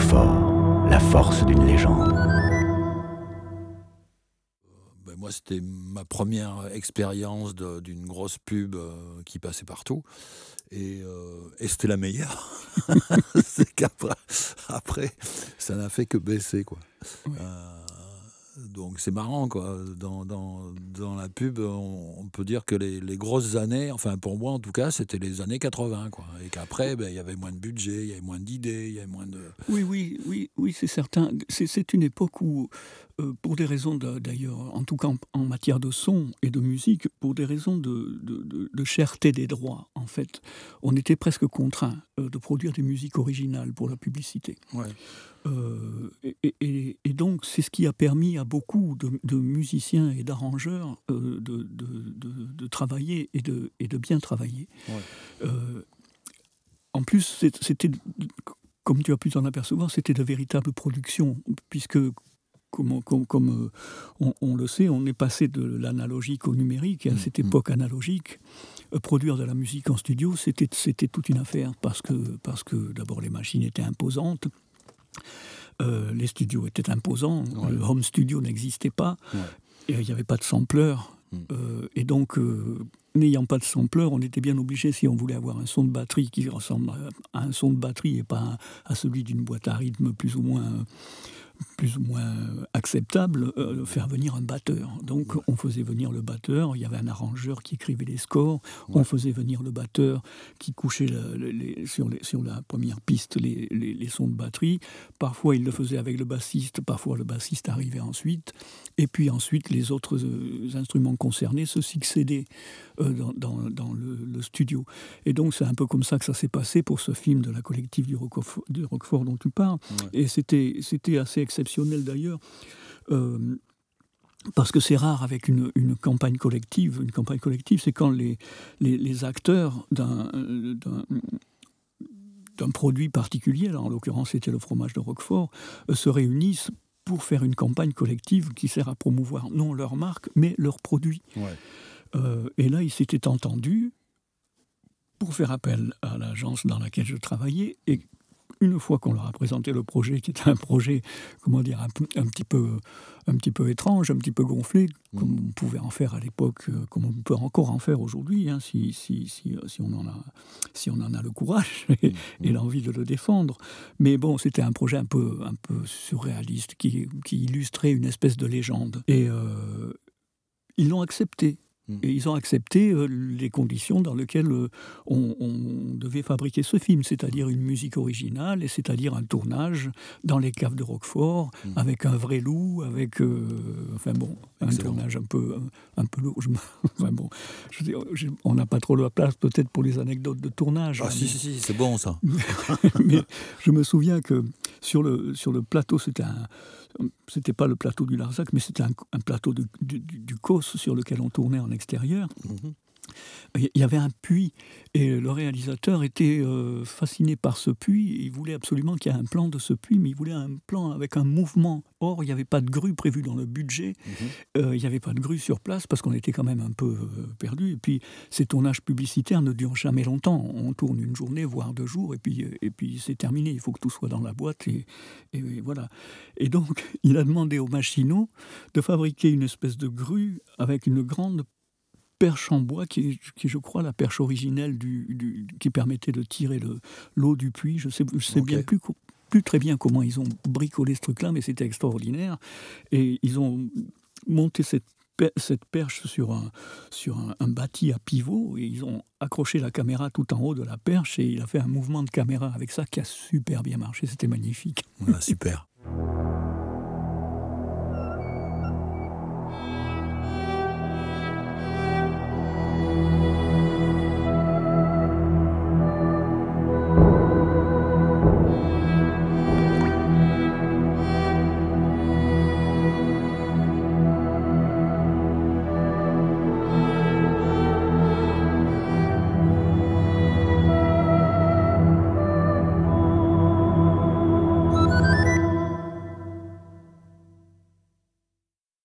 La force d'une légende. Ben, moi, c'était ma première expérience d'une grosse pub euh, qui passait partout. Et, euh, et c'était la meilleure. C'est qu'après, après, ça n'a fait que baisser. Quoi. Euh, donc c'est marrant, quoi. Dans, dans, dans la pub, on, peut dire que les, les, grosses années, enfin pour moi en tout cas, c'était les années 80, quoi. Et qu'après, ben, il y avait moins de budget, il y avait moins d'idées, il y avait moins de... Oui, oui, oui, oui c'est certain. C'est une époque où, euh, pour des raisons d'ailleurs, en tout cas en, matière de son et de musique, pour des raisons de, de, de, cherté des droits, fait, on était presque contraint euh, de produire des musiques originales pour la publicité. Ouais. Euh, et, donc, c'est ce qui a permis à beaucoup de, musiciens et d'arrangeurs euh, de, travailler et de, et bien travailler. Euh, en plus, c'était, comme tu as pu t'en apercevoir, c'était de véritables productions, puisque, comme, comme, on, le sait, on est passé de l'analogique au numérique, et à mmh, cette mmh. époque analogique, produire de la musique en studio, c'était, c'était toute une affaire, parce que, parce que d'abord les machines étaient imposantes, euh, les studios étaient imposants, le home studio n'existait pas, et il n'y avait pas de sampleur. Hmm. Euh, et donc, euh, n'ayant pas de sampleur, on était bien obligé, si on voulait avoir un son de batterie qui ressemble à un son de batterie et pas à celui d'une boîte à rythme plus ou moins plus ou moins acceptable, euh, faire venir un batteur. Donc on faisait venir le batteur, il y avait un arrangeur qui écrivait les scores, on faisait venir le batteur qui couchait sur, sur, la première piste les, sons de batterie. Parfois il le faisait avec le bassiste, parfois le bassiste arrivait ensuite. Et puis ensuite les autres euh, instruments concernés se succédaient euh, dans, le, studio. Et donc c'est un peu comme ça que ça s'est passé pour ce film de la collective du Roquefort, du Roquefort dont tu parles. Et c'était assez exceptionnel d'ailleurs. Euh, parce que c'est rare avec une, campagne collective. Une campagne collective, c'est quand les, les, acteurs d'un d'un produit particulier, là, en l'occurrence c'était le fromage de Roquefort, euh, se réunissent pour faire une campagne collective qui sert à promouvoir non leur marque, mais leur produit. Euh, et là, ils s'étaient entendus pour faire appel à l'agence dans laquelle je travaillais et une fois qu'on leur a présenté le projet, qui était un projet, comment dire, un, petit, peu, un petit peu étrange, un petit peu gonflé, comme mm. on pouvait en faire à l'époque, euh, comme on peut encore en faire aujourd'hui, hein, si, si, si, si, on en a, si on en a le courage et, mm. l'envie de le défendre. Mais bon, c'était un projet un peu, un peu surréaliste qui, qui illustrait une espèce de légende. Et euh, ils l'ont accepté. Mm. Et ils ont accepté euh, les conditions dans lesquelles euh, on, devait fabriquer ce film, c'est-à-dire une musique originale, et c'est-à-dire un tournage dans les caves de Roquefort, mm. avec un vrai loup, avec, euh, enfin bon, un tournage un peu, un, peu lourd. enfin bon, on n'a pas trop la place peut-être pour les anecdotes de tournage. Ah si, si, si, c'est bon ça. mais je me souviens que sur le, sur le plateau, c'était un c'était pas le plateau du Larzac, mais c'était un, plateau du, du, sur lequel on tournait en extérieur. Mhm il y avait un puits et le réalisateur était euh, fasciné par ce puits. Il voulait absolument qu'il y ait un plan de ce puits, mais il voulait un plan avec un mouvement. Or, il n'y avait pas de grue prévue dans le budget. Mhm. Euh, il n'y avait pas de grue sur place parce qu'on était quand même un peu euh, perdu. Et puis, ces tournages publicitaires ne durent jamais longtemps. On tourne une journée, voire deux jours, et puis, et puis c'est terminé. Il faut que tout soit dans la boîte. Et, et voilà. Et donc, il a demandé aux machinaux de fabriquer une espèce de grue avec une grande perche en bois, qui est, qui je crois, la perche originelle du, qui permettait de tirer l'eau du puits. Je sais, je sais bien plus, plus très bien comment ils ont bricolé ce truc-là, mais c'était extraordinaire. Et ils ont monté cette cette perche sur un, sur un, bâti à pivot et ils ont accroché la caméra tout en haut de la perche et il a fait un mouvement de caméra avec ça qui a super bien marché. C'était magnifique. super.